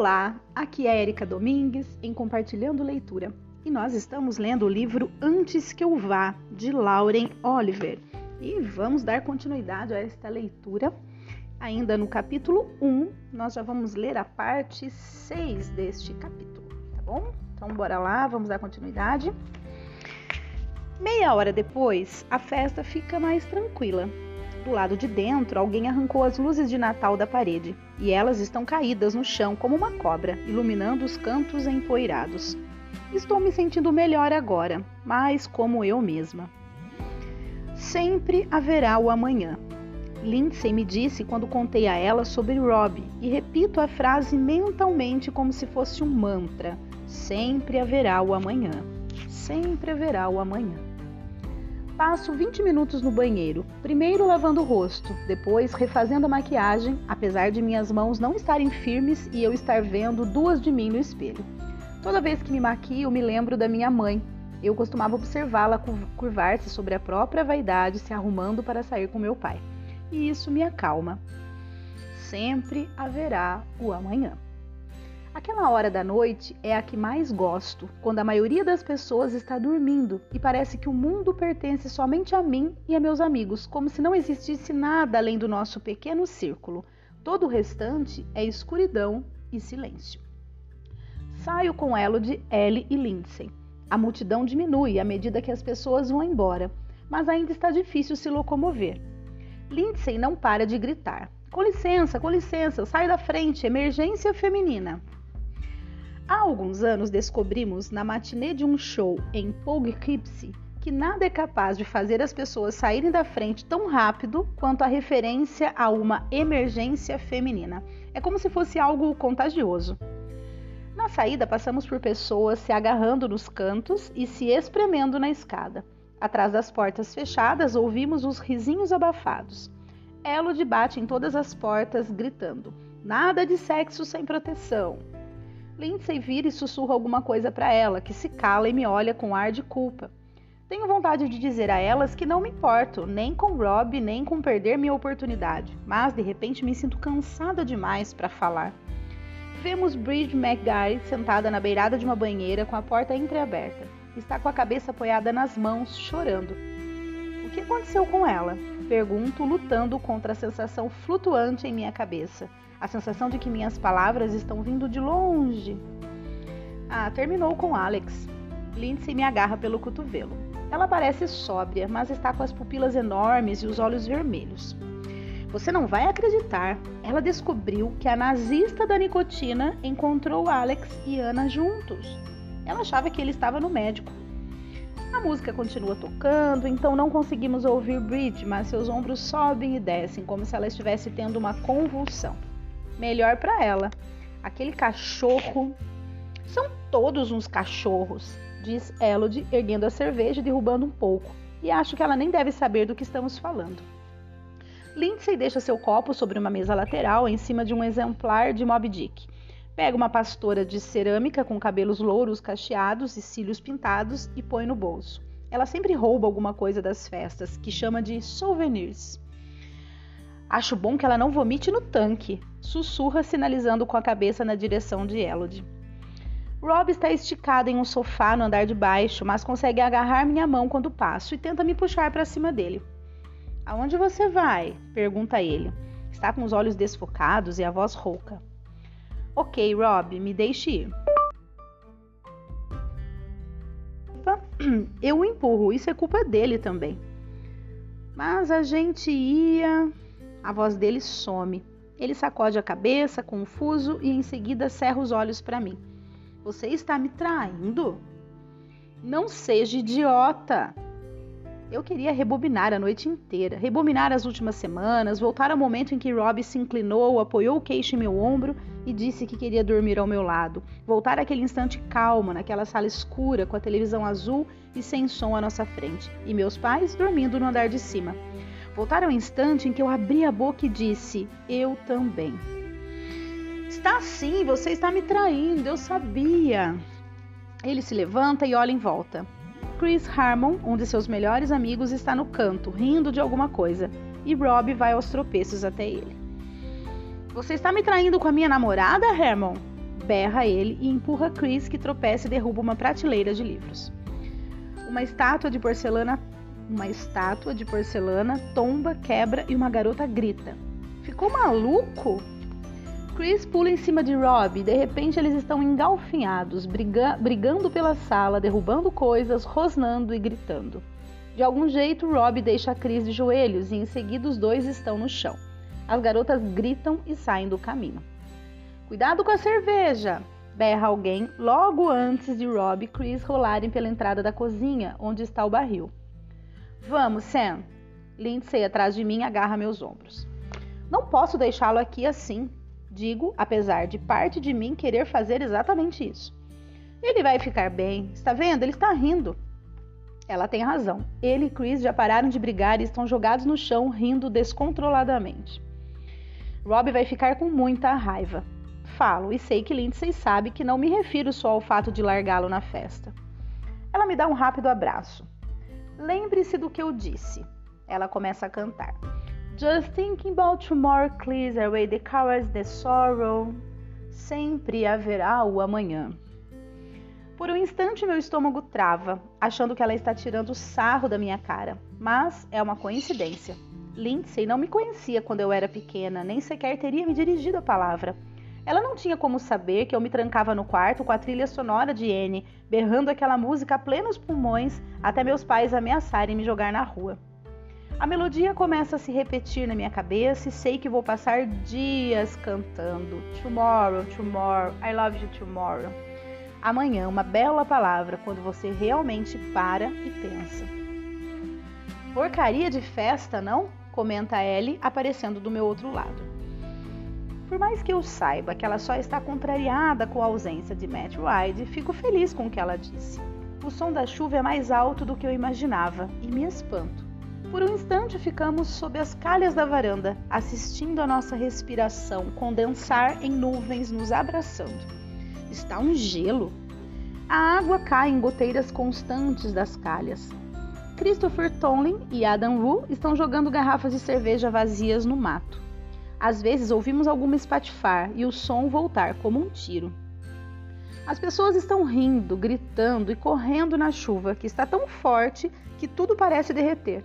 Olá, aqui é Erika Domingues em Compartilhando Leitura e nós estamos lendo o livro Antes que eu vá, de Lauren Oliver. E vamos dar continuidade a esta leitura. Ainda no capítulo 1, nós já vamos ler a parte 6 deste capítulo, tá bom? Então bora lá, vamos dar continuidade. Meia hora depois, a festa fica mais tranquila do lado de dentro, alguém arrancou as luzes de Natal da parede e elas estão caídas no chão como uma cobra, iluminando os cantos empoeirados. Estou me sentindo melhor agora, mas como eu mesma. Sempre haverá o amanhã. Lindsay me disse quando contei a ela sobre Rob e repito a frase mentalmente como se fosse um mantra: Sempre haverá o amanhã. Sempre haverá o amanhã. Passo 20 minutos no banheiro, primeiro lavando o rosto, depois refazendo a maquiagem, apesar de minhas mãos não estarem firmes e eu estar vendo duas de mim no espelho. Toda vez que me maquio, me lembro da minha mãe. Eu costumava observá-la curvar-se sobre a própria vaidade, se arrumando para sair com meu pai. E isso me acalma. Sempre haverá o amanhã. Aquela hora da noite é a que mais gosto, quando a maioria das pessoas está dormindo e parece que o mundo pertence somente a mim e a meus amigos, como se não existisse nada além do nosso pequeno círculo. Todo o restante é escuridão e silêncio. Saio com Elodie, Ellie e Lindsay. A multidão diminui à medida que as pessoas vão embora, mas ainda está difícil se locomover. Lindsay não para de gritar: Com licença, com licença, sai da frente, emergência feminina. Há alguns anos descobrimos na matinê de um show em Poughkeepsie que nada é capaz de fazer as pessoas saírem da frente tão rápido quanto a referência a uma emergência feminina. É como se fosse algo contagioso. Na saída, passamos por pessoas se agarrando nos cantos e se espremendo na escada. Atrás das portas fechadas, ouvimos os risinhos abafados. Elodie bate em todas as portas, gritando: Nada de sexo sem proteção! Lindsay vira e sussurra alguma coisa para ela, que se cala e me olha com ar de culpa. Tenho vontade de dizer a elas que não me importo, nem com Rob, nem com perder minha oportunidade, mas de repente me sinto cansada demais para falar. Vemos Bridge McGuire sentada na beirada de uma banheira com a porta entreaberta. Está com a cabeça apoiada nas mãos, chorando. O que aconteceu com ela? Pergunto, lutando contra a sensação flutuante em minha cabeça a sensação de que minhas palavras estão vindo de longe. Ah, terminou com Alex. Lindsay me agarra pelo cotovelo. Ela parece sóbria, mas está com as pupilas enormes e os olhos vermelhos. Você não vai acreditar. Ela descobriu que a nazista da nicotina encontrou Alex e Ana juntos. Ela achava que ele estava no médico. A música continua tocando, então não conseguimos ouvir Bridge, mas seus ombros sobem e descem, como se ela estivesse tendo uma convulsão melhor para ela. Aquele cachorro. São todos uns cachorros, diz Elodie, erguendo a cerveja e derrubando um pouco. E acho que ela nem deve saber do que estamos falando. Lindsay deixa seu copo sobre uma mesa lateral em cima de um exemplar de Moby Dick. Pega uma pastora de cerâmica com cabelos louros cacheados e cílios pintados e põe no bolso. Ela sempre rouba alguma coisa das festas, que chama de souvenirs. Acho bom que ela não vomite no tanque, sussurra sinalizando com a cabeça na direção de Elodie. Rob está esticado em um sofá no andar de baixo, mas consegue agarrar minha mão quando passo e tenta me puxar para cima dele. Aonde você vai? pergunta ele. Está com os olhos desfocados e a voz rouca. Ok, Rob, me deixe ir. Eu o empurro, isso é culpa dele também. Mas a gente ia. A voz dele some. Ele sacode a cabeça, confuso, e em seguida cerra os olhos para mim. Você está me traindo? Não seja idiota! Eu queria rebobinar a noite inteira, rebobinar as últimas semanas, voltar ao momento em que Rob se inclinou, apoiou o queixo em meu ombro e disse que queria dormir ao meu lado. Voltar àquele instante calmo, naquela sala escura, com a televisão azul e sem som à nossa frente, e meus pais dormindo no andar de cima. Voltar ao instante em que eu abri a boca e disse: Eu também. Está sim, você está me traindo, eu sabia. Ele se levanta e olha em volta. Chris Harmon, um de seus melhores amigos, está no canto, rindo de alguma coisa, e Rob vai aos tropeços até ele. Você está me traindo com a minha namorada, Herman? berra ele e empurra Chris, que tropeça e derruba uma prateleira de livros. Uma estátua de porcelana, uma estátua de porcelana tomba, quebra e uma garota grita: "Ficou maluco?" Chris pula em cima de Rob e de repente eles estão engalfinhados, briga brigando pela sala, derrubando coisas, rosnando e gritando. De algum jeito, Rob deixa Chris de joelhos e em seguida os dois estão no chão. As garotas gritam e saem do caminho. Cuidado com a cerveja! berra alguém logo antes de Rob e Chris rolarem pela entrada da cozinha, onde está o barril. Vamos, Sam! Lindsay atrás de mim agarra meus ombros. Não posso deixá-lo aqui assim, digo, apesar de parte de mim querer fazer exatamente isso. Ele vai ficar bem, está vendo? Ele está rindo. Ela tem razão. Ele e Chris já pararam de brigar e estão jogados no chão, rindo descontroladamente. Rob vai ficar com muita raiva. Falo e sei que Lindsay sabe que não me refiro só ao fato de largá-lo na festa. Ela me dá um rápido abraço. Lembre-se do que eu disse. Ela começa a cantar. Just thinking about tomorrow clears away the cowards, the sorrow. Sempre haverá o amanhã. Por um instante meu estômago trava, achando que ela está tirando sarro da minha cara. Mas é uma coincidência. Lindsay não me conhecia quando eu era pequena, nem sequer teria me dirigido a palavra. Ela não tinha como saber que eu me trancava no quarto com a trilha sonora de Anne, berrando aquela música a plenos pulmões até meus pais ameaçarem me jogar na rua. A melodia começa a se repetir na minha cabeça e sei que vou passar dias cantando. Tomorrow, tomorrow, I love you tomorrow. Amanhã, uma bela palavra quando você realmente para e pensa. Porcaria de festa, não? Comenta Ellie, aparecendo do meu outro lado. Por mais que eu saiba que ela só está contrariada com a ausência de Matt Ryde, fico feliz com o que ela disse. O som da chuva é mais alto do que eu imaginava e me espanto. Por um instante ficamos sob as calhas da varanda, assistindo a nossa respiração condensar em nuvens nos abraçando. Está um gelo. A água cai em goteiras constantes das calhas. Christopher Tomlin e Adam Wu estão jogando garrafas de cerveja vazias no mato. Às vezes ouvimos alguma espatifar e o som voltar como um tiro. As pessoas estão rindo, gritando e correndo na chuva, que está tão forte que tudo parece derreter.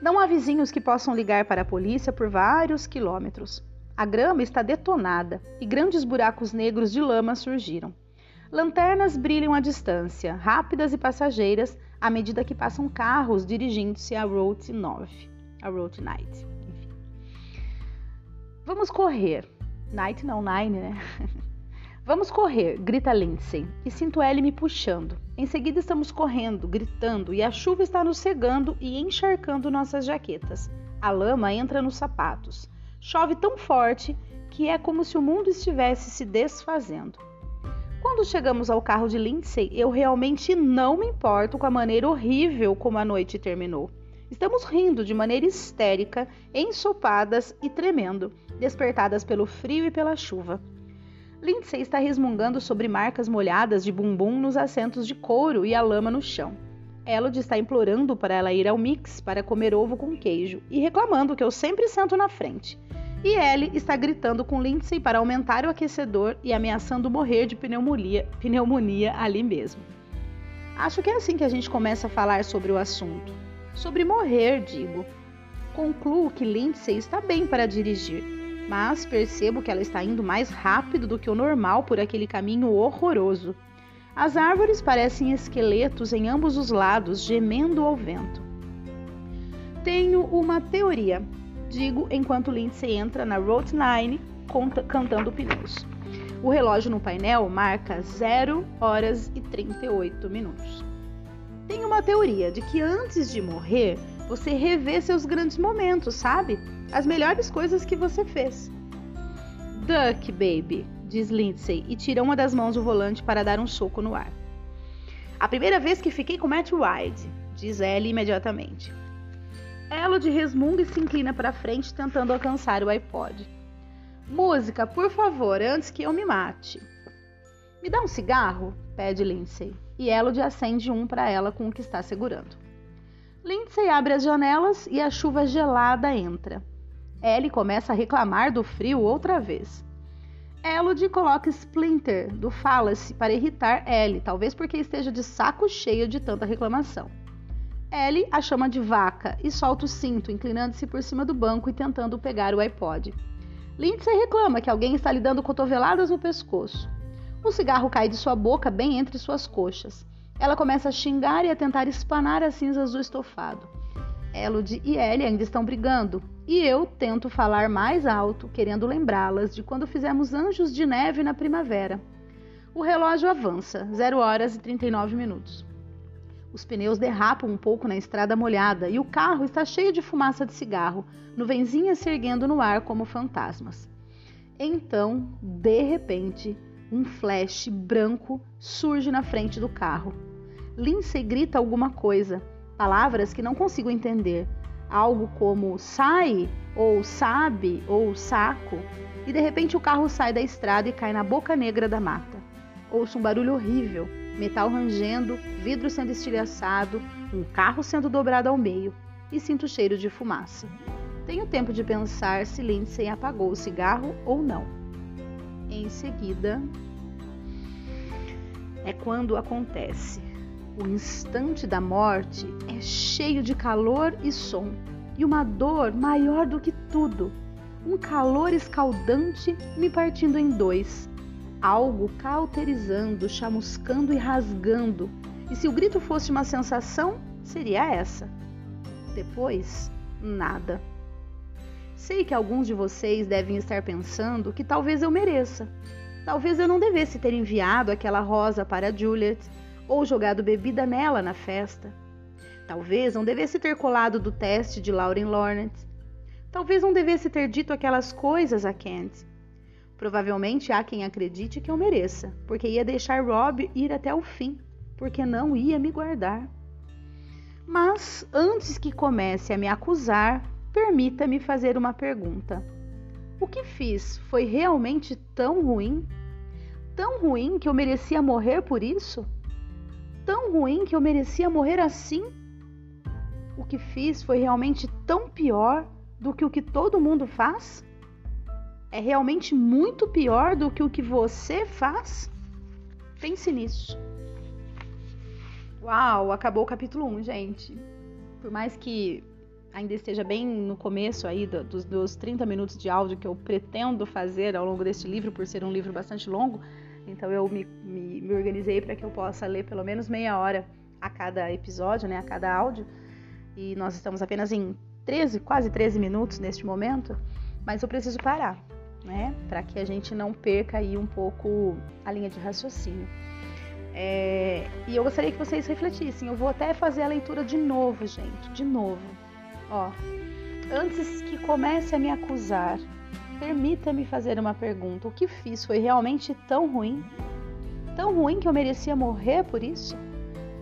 Não há vizinhos que possam ligar para a polícia por vários quilômetros. A grama está detonada e grandes buracos negros de lama surgiram. Lanternas brilham à distância, rápidas e passageiras, à medida que passam carros dirigindo-se à Route 9, a Route Night. Enfim. Vamos correr. Night não, Nine, né? Vamos correr, grita Lindsay, e sinto Ellie me puxando. Em seguida estamos correndo, gritando, e a chuva está nos cegando e encharcando nossas jaquetas. A lama entra nos sapatos. Chove tão forte que é como se o mundo estivesse se desfazendo. Quando chegamos ao carro de Lindsay, eu realmente não me importo com a maneira horrível como a noite terminou. Estamos rindo de maneira histérica, ensopadas e tremendo, despertadas pelo frio e pela chuva. Lindsay está resmungando sobre marcas molhadas de bumbum nos assentos de couro e a lama no chão. Elodie está implorando para ela ir ao mix para comer ovo com queijo e reclamando que eu sempre sento na frente. E Ellie está gritando com Lindsay para aumentar o aquecedor e ameaçando morrer de pneumonia, pneumonia ali mesmo. Acho que é assim que a gente começa a falar sobre o assunto. Sobre morrer, digo. Concluo que Lindsay está bem para dirigir mas percebo que ela está indo mais rápido do que o normal por aquele caminho horroroso. As árvores parecem esqueletos em ambos os lados, gemendo ao vento. Tenho uma teoria, digo enquanto Lindsay entra na Route 9 cantando pneus. O relógio no painel marca 0 horas e 38 minutos. Tenho uma teoria de que antes de morrer, você revê seus grandes momentos, sabe? As melhores coisas que você fez. Duck, baby, diz Lindsay e tira uma das mãos do volante para dar um soco no ar. A primeira vez que fiquei com Matt Wide, diz Ellie imediatamente. Elodie resmunga e se inclina para frente tentando alcançar o iPod. Música, por favor, antes que eu me mate. Me dá um cigarro? pede Lindsay, e Elodie acende um para ela com o que está segurando. Lindsay abre as janelas e a chuva gelada entra. Ellie começa a reclamar do frio outra vez. Elodie coloca Splinter do Fallacy para irritar Ellie, talvez porque esteja de saco cheio de tanta reclamação. Ellie a chama de vaca e solta o cinto, inclinando-se por cima do banco e tentando pegar o iPod. Lindsay reclama que alguém está lhe dando cotoveladas no pescoço. O cigarro cai de sua boca bem entre suas coxas. Ela começa a xingar e a tentar espanar as cinzas do estofado. Elodie e Ellie ainda estão brigando, e eu tento falar mais alto, querendo lembrá-las de quando fizemos anjos de neve na primavera. O relógio avança, 0 horas e 39 minutos. Os pneus derrapam um pouco na estrada molhada e o carro está cheio de fumaça de cigarro, nuvenzinhas se erguendo no ar como fantasmas. Então, de repente, um flash branco surge na frente do carro. Lindsay grita alguma coisa palavras que não consigo entender. Algo como sai, ou sabe, ou saco, e de repente o carro sai da estrada e cai na boca negra da mata. Ouço um barulho horrível, metal rangendo, vidro sendo estilhaçado, um carro sendo dobrado ao meio, e sinto cheiro de fumaça. Tenho tempo de pensar se Lindsay apagou o cigarro ou não. Em seguida, é quando acontece. O instante da morte é cheio de calor e som, e uma dor maior do que tudo. Um calor escaldante me partindo em dois, algo cauterizando, chamuscando e rasgando. E se o grito fosse uma sensação, seria essa. Depois, nada. Sei que alguns de vocês devem estar pensando que talvez eu mereça. Talvez eu não devesse ter enviado aquela rosa para Juliet ou jogado bebida nela na festa. Talvez não devesse ter colado do teste de Lauren Lawrence. Talvez não devesse ter dito aquelas coisas a Kent. Provavelmente há quem acredite que eu mereça, porque ia deixar Rob ir até o fim, porque não ia me guardar. Mas antes que comece a me acusar, permita-me fazer uma pergunta. O que fiz foi realmente tão ruim? Tão ruim que eu merecia morrer por isso? Tão ruim que eu merecia morrer assim? O que fiz foi realmente tão pior do que o que todo mundo faz? É realmente muito pior do que o que você faz? Pense nisso. Uau, acabou o capítulo 1, gente. Por mais que ainda esteja bem no começo aí dos, dos 30 minutos de áudio que eu pretendo fazer ao longo deste livro, por ser um livro bastante longo, então eu me, me, me organizei para que eu possa ler pelo menos meia hora a cada episódio, né, a cada áudio. E nós estamos apenas em 13, quase 13 minutos neste momento, mas eu preciso parar, né, para que a gente não perca aí um pouco a linha de raciocínio. É, e eu gostaria que vocês refletissem. Eu vou até fazer a leitura de novo, gente, de novo. Ó, antes que comece a me acusar Permita-me fazer uma pergunta: o que fiz foi realmente tão ruim? Tão ruim que eu merecia morrer por isso?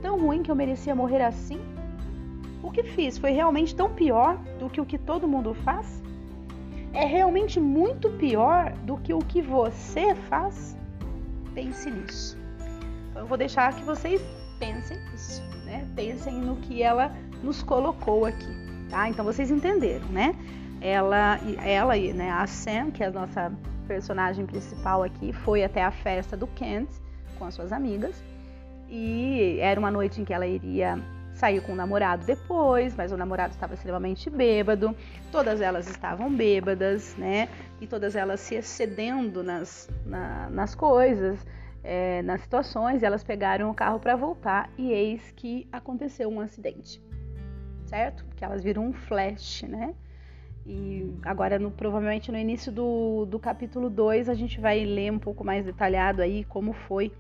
Tão ruim que eu merecia morrer assim? O que fiz foi realmente tão pior do que o que todo mundo faz? É realmente muito pior do que o que você faz? Pense nisso. Eu vou deixar que vocês pensem nisso, né? Pensem no que ela nos colocou aqui, tá? Então vocês entenderam, né? Ela, ela né, a Sam, que é a nossa personagem principal aqui, foi até a festa do Kent com as suas amigas. E era uma noite em que ela iria sair com o namorado depois, mas o namorado estava extremamente bêbado. Todas elas estavam bêbadas, né? E todas elas se excedendo nas, na, nas coisas, é, nas situações. Elas pegaram o carro para voltar e eis que aconteceu um acidente, certo? Que elas viram um flash, né? E agora, no, provavelmente no início do, do capítulo 2, a gente vai ler um pouco mais detalhado aí como foi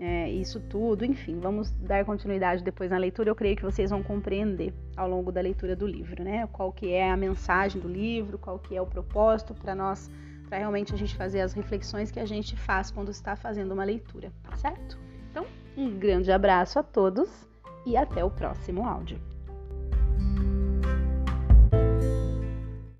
é, isso tudo. Enfim, vamos dar continuidade depois na leitura. Eu creio que vocês vão compreender ao longo da leitura do livro, né? Qual que é a mensagem do livro, qual que é o propósito para nós, para realmente a gente fazer as reflexões que a gente faz quando está fazendo uma leitura, certo? Então, um grande abraço a todos e até o próximo áudio.